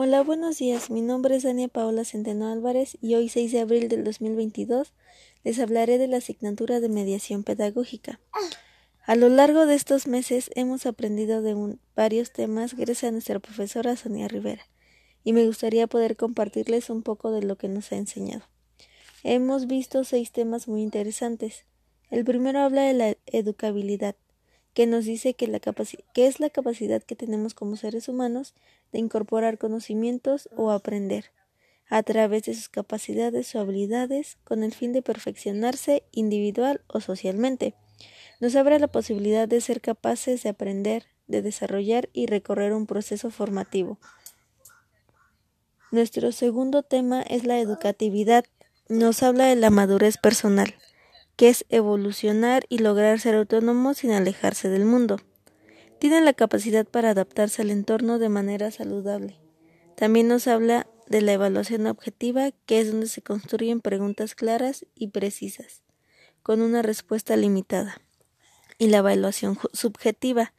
Hola, buenos días. Mi nombre es Dania Paola Centeno Álvarez y hoy 6 de abril del 2022 les hablaré de la asignatura de mediación pedagógica. A lo largo de estos meses hemos aprendido de varios temas gracias a nuestra profesora Sonia Rivera y me gustaría poder compartirles un poco de lo que nos ha enseñado. Hemos visto seis temas muy interesantes. El primero habla de la educabilidad que nos dice que, la que es la capacidad que tenemos como seres humanos de incorporar conocimientos o aprender a través de sus capacidades o habilidades con el fin de perfeccionarse individual o socialmente. Nos abre la posibilidad de ser capaces de aprender, de desarrollar y recorrer un proceso formativo. Nuestro segundo tema es la educatividad. Nos habla de la madurez personal que es evolucionar y lograr ser autónomo sin alejarse del mundo. Tiene la capacidad para adaptarse al entorno de manera saludable. También nos habla de la evaluación objetiva, que es donde se construyen preguntas claras y precisas, con una respuesta limitada. Y la evaluación subjetiva,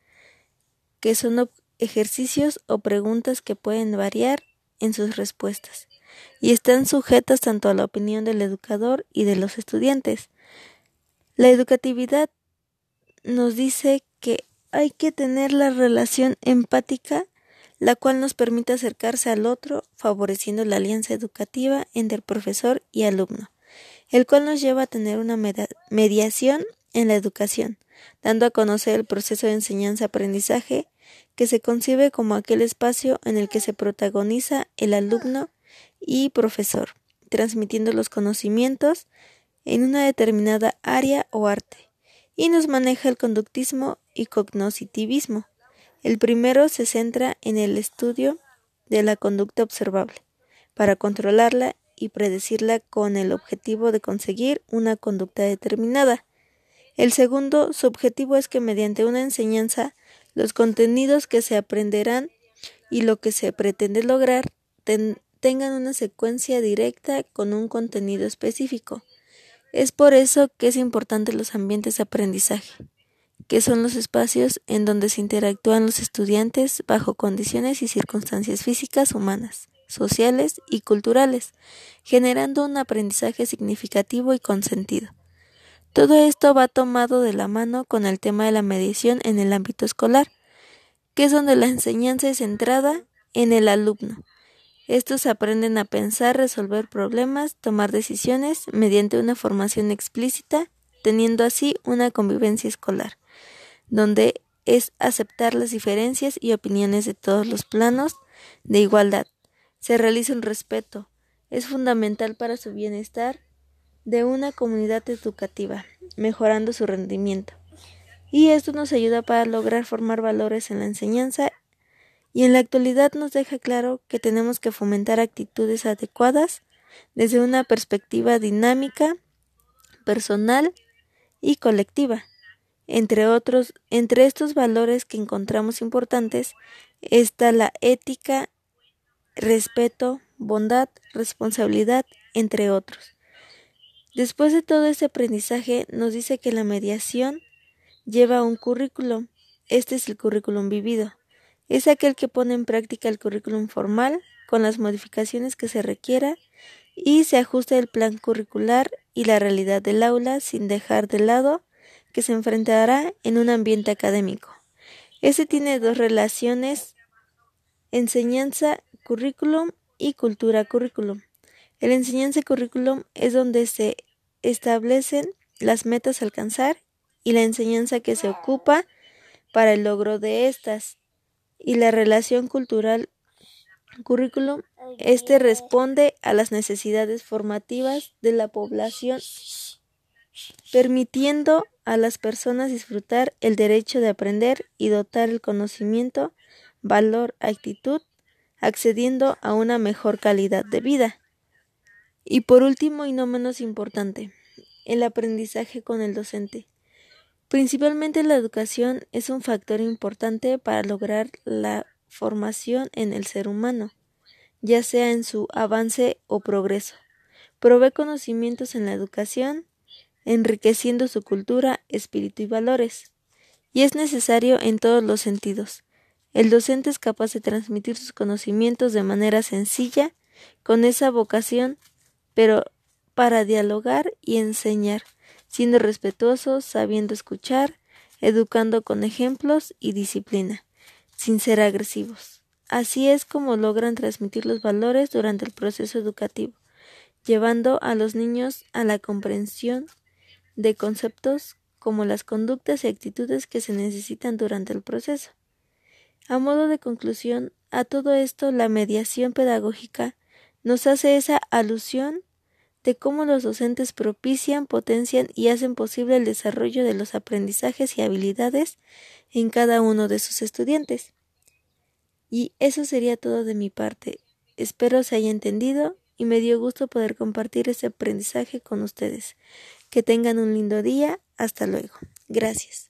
que son ejercicios o preguntas que pueden variar en sus respuestas y están sujetas tanto a la opinión del educador y de los estudiantes. La educatividad nos dice que hay que tener la relación empática, la cual nos permite acercarse al otro, favoreciendo la alianza educativa entre el profesor y alumno, el cual nos lleva a tener una mediación en la educación, dando a conocer el proceso de enseñanza-aprendizaje que se concibe como aquel espacio en el que se protagoniza el alumno y profesor, transmitiendo los conocimientos en una determinada área o arte, y nos maneja el conductismo y cognoscitivismo. El primero se centra en el estudio de la conducta observable, para controlarla y predecirla con el objetivo de conseguir una conducta determinada. El segundo, su objetivo es que mediante una enseñanza los contenidos que se aprenderán y lo que se pretende lograr tengan una secuencia directa con un contenido específico. Es por eso que es importante los ambientes de aprendizaje, que son los espacios en donde se interactúan los estudiantes bajo condiciones y circunstancias físicas humanas, sociales y culturales, generando un aprendizaje significativo y con sentido. Todo esto va tomado de la mano con el tema de la mediación en el ámbito escolar, que es donde la enseñanza es centrada en el alumno, estos aprenden a pensar, resolver problemas, tomar decisiones mediante una formación explícita, teniendo así una convivencia escolar, donde es aceptar las diferencias y opiniones de todos los planos de igualdad. Se realiza un respeto. Es fundamental para su bienestar de una comunidad educativa, mejorando su rendimiento. Y esto nos ayuda para lograr formar valores en la enseñanza y en la actualidad nos deja claro que tenemos que fomentar actitudes adecuadas desde una perspectiva dinámica, personal y colectiva. Entre otros, entre estos valores que encontramos importantes está la ética, respeto, bondad, responsabilidad, entre otros. Después de todo este aprendizaje, nos dice que la mediación lleva un currículum. Este es el currículum vivido es aquel que pone en práctica el currículum formal con las modificaciones que se requiera y se ajusta el plan curricular y la realidad del aula sin dejar de lado que se enfrentará en un ambiente académico. Este tiene dos relaciones, enseñanza currículum y cultura currículum. El enseñanza currículum es donde se establecen las metas a alcanzar y la enseñanza que se ocupa para el logro de estas y la relación cultural currículum, este responde a las necesidades formativas de la población, permitiendo a las personas disfrutar el derecho de aprender y dotar el conocimiento, valor, actitud, accediendo a una mejor calidad de vida. Y por último y no menos importante, el aprendizaje con el docente. Principalmente la educación es un factor importante para lograr la formación en el ser humano, ya sea en su avance o progreso. Provee conocimientos en la educación, enriqueciendo su cultura, espíritu y valores, y es necesario en todos los sentidos, El docente es capaz de transmitir sus conocimientos de manera sencilla, con esa vocación, pero para dialogar y enseñar, siendo respetuosos, sabiendo escuchar, educando con ejemplos y disciplina, sin ser agresivos. Así es como logran transmitir los valores durante el proceso educativo, llevando a los niños a la comprensión de conceptos como las conductas y actitudes que se necesitan durante el proceso. A modo de conclusión a todo esto, la mediación pedagógica nos hace esa alusión de cómo los docentes propician, potencian y hacen posible el desarrollo de los aprendizajes y habilidades en cada uno de sus estudiantes. Y eso sería todo de mi parte. Espero se haya entendido y me dio gusto poder compartir este aprendizaje con ustedes. Que tengan un lindo día. Hasta luego. Gracias.